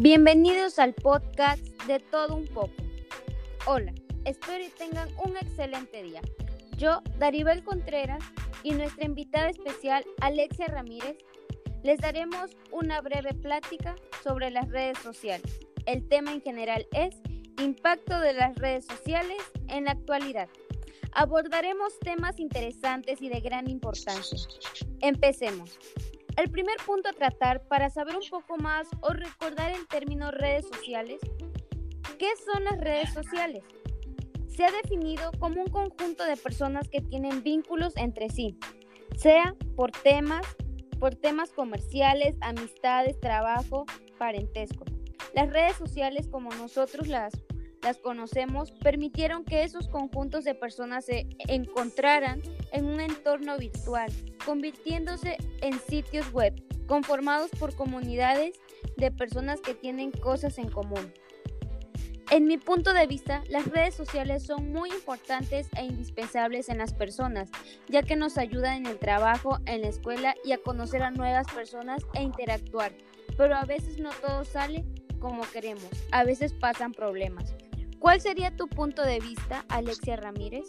Bienvenidos al podcast de todo un poco. Hola, espero y tengan un excelente día. Yo, Daribel Contreras, y nuestra invitada especial, Alexia Ramírez, les daremos una breve plática sobre las redes sociales. El tema en general es impacto de las redes sociales en la actualidad. Abordaremos temas interesantes y de gran importancia. Empecemos. El primer punto a tratar para saber un poco más o recordar el término redes sociales. ¿Qué son las redes sociales? Se ha definido como un conjunto de personas que tienen vínculos entre sí, sea por temas, por temas comerciales, amistades, trabajo, parentesco. Las redes sociales como nosotros las las conocemos permitieron que esos conjuntos de personas se encontraran en un entorno virtual, convirtiéndose en sitios web conformados por comunidades de personas que tienen cosas en común. En mi punto de vista, las redes sociales son muy importantes e indispensables en las personas, ya que nos ayudan en el trabajo, en la escuela y a conocer a nuevas personas e interactuar. Pero a veces no todo sale como queremos, a veces pasan problemas. ¿Cuál sería tu punto de vista, Alexia Ramírez?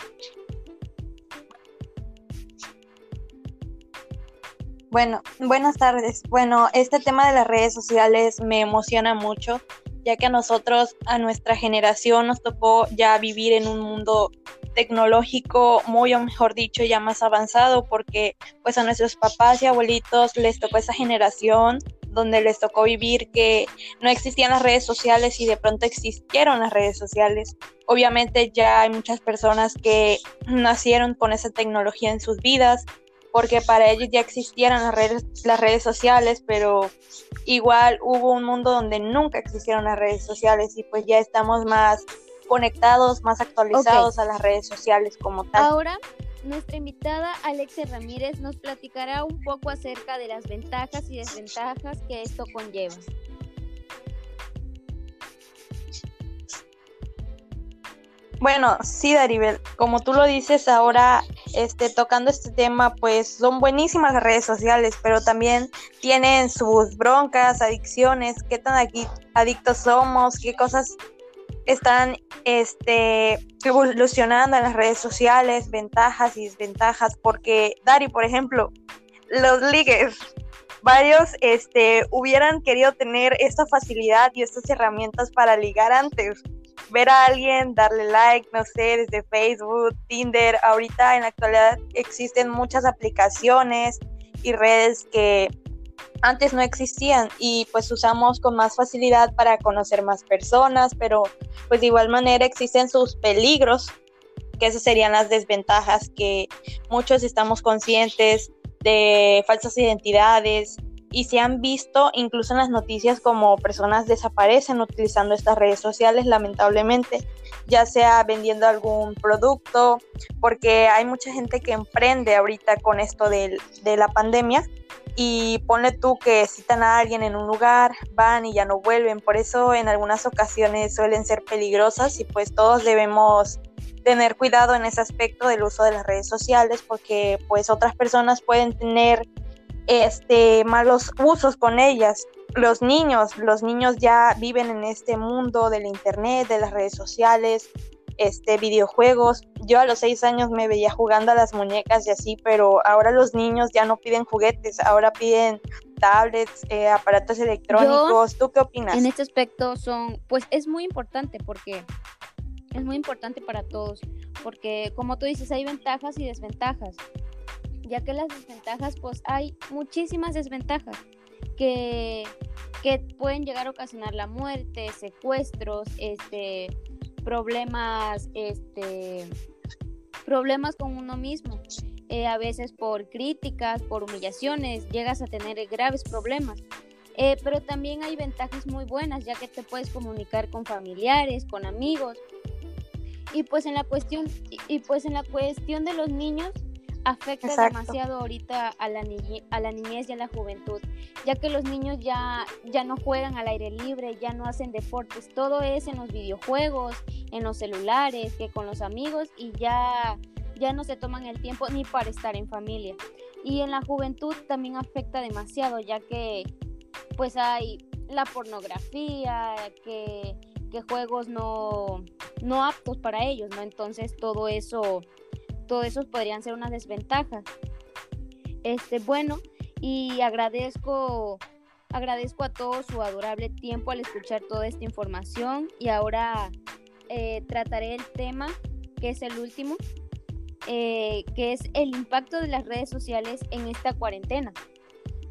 Bueno, buenas tardes. Bueno, este tema de las redes sociales me emociona mucho, ya que a nosotros, a nuestra generación, nos tocó ya vivir en un mundo tecnológico muy, o mejor dicho, ya más avanzado, porque pues a nuestros papás y abuelitos les tocó esa generación donde les tocó vivir que no existían las redes sociales y de pronto existieron las redes sociales. Obviamente ya hay muchas personas que nacieron con esa tecnología en sus vidas, porque para ellos ya existieran las redes, las redes sociales, pero igual hubo un mundo donde nunca existieron las redes sociales y pues ya estamos más conectados, más actualizados a las redes sociales como tal. Ahora nuestra invitada Alexia Ramírez nos platicará un poco acerca de las ventajas y desventajas que esto conlleva. Bueno, sí, Daribel, como tú lo dices ahora, este, tocando este tema, pues son buenísimas las redes sociales, pero también tienen sus broncas, adicciones, qué tan adictos somos, qué cosas están este, evolucionando en las redes sociales, ventajas y desventajas, porque Dari, por ejemplo, los ligues, varios este, hubieran querido tener esta facilidad y estas herramientas para ligar antes. Ver a alguien, darle like, no sé, desde Facebook, Tinder. Ahorita en la actualidad existen muchas aplicaciones y redes que antes no existían y pues usamos con más facilidad para conocer más personas, pero pues de igual manera existen sus peligros, que esas serían las desventajas que muchos estamos conscientes de falsas identidades y se han visto incluso en las noticias como personas desaparecen utilizando estas redes sociales lamentablemente, ya sea vendiendo algún producto, porque hay mucha gente que emprende ahorita con esto de, de la pandemia y ponle tú que citan a alguien en un lugar, van y ya no vuelven. Por eso en algunas ocasiones suelen ser peligrosas y pues todos debemos tener cuidado en ese aspecto del uso de las redes sociales porque pues otras personas pueden tener este malos usos con ellas. Los niños, los niños ya viven en este mundo del internet, de las redes sociales, este, videojuegos. Yo a los seis años me veía jugando a las muñecas y así, pero ahora los niños ya no piden juguetes, ahora piden tablets, eh, aparatos electrónicos. ¿Tú qué opinas? En este aspecto son, pues es muy importante porque es muy importante para todos, porque como tú dices, hay ventajas y desventajas, ya que las desventajas, pues hay muchísimas desventajas que, que pueden llegar a ocasionar la muerte, secuestros, este problemas, este, problemas con uno mismo. Eh, a veces por críticas, por humillaciones, llegas a tener graves problemas. Eh, pero también hay ventajas muy buenas, ya que te puedes comunicar con familiares, con amigos. Y pues en la cuestión, y pues en la cuestión de los niños, afecta demasiado ahorita a la, a la niñez y a la juventud, ya que los niños ya, ya no juegan al aire libre, ya no hacen deportes, todo es en los videojuegos, en los celulares, que con los amigos y ya, ya no se toman el tiempo ni para estar en familia. Y en la juventud también afecta demasiado, ya que pues hay la pornografía, que, juegos no, no aptos para ellos, ¿no? Entonces todo eso, todo eso podrían ser una desventaja. Este, bueno, y agradezco, agradezco a todos su adorable tiempo al escuchar toda esta información y ahora eh, trataré el tema que es el último, eh, que es el impacto de las redes sociales en esta cuarentena.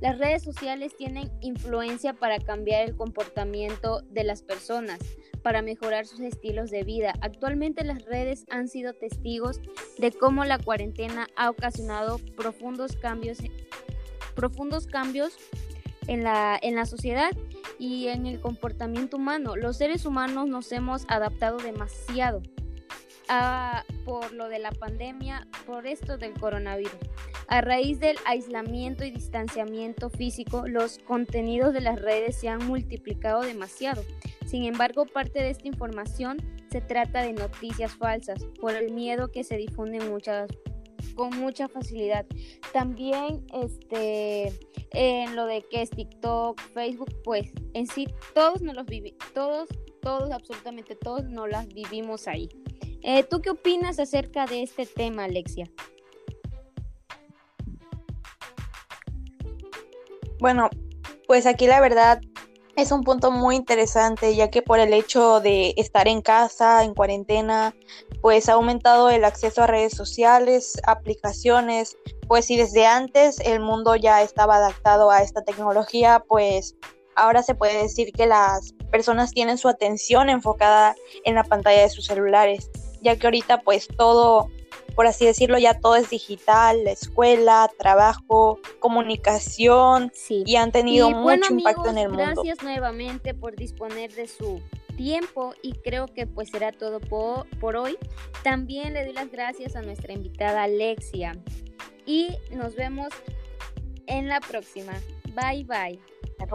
Las redes sociales tienen influencia para cambiar el comportamiento de las personas, para mejorar sus estilos de vida. Actualmente las redes han sido testigos de cómo la cuarentena ha ocasionado profundos cambios, profundos cambios en la, en la sociedad y en el comportamiento humano. Los seres humanos nos hemos adaptado demasiado por lo de la pandemia, por esto del coronavirus. A raíz del aislamiento y distanciamiento físico, los contenidos de las redes se han multiplicado demasiado. Sin embargo, parte de esta información se trata de noticias falsas por el miedo que se difunde muchas con mucha facilidad. También este en lo de que es TikTok, Facebook, pues en sí todos nos los vivimos, todos, todos, absolutamente todos nos las vivimos ahí. Eh, ¿Tú qué opinas acerca de este tema, Alexia? Bueno, pues aquí la verdad es un punto muy interesante, ya que por el hecho de estar en casa, en cuarentena, pues ha aumentado el acceso a redes sociales, aplicaciones, pues si desde antes el mundo ya estaba adaptado a esta tecnología, pues ahora se puede decir que las personas tienen su atención enfocada en la pantalla de sus celulares ya que ahorita pues todo, por así decirlo, ya todo es digital, la escuela, trabajo, comunicación y han tenido mucho impacto en el mundo. Gracias nuevamente por disponer de su tiempo y creo que pues será todo por, por hoy. También le doy las gracias a nuestra invitada Alexia y nos vemos en la próxima. Bye bye.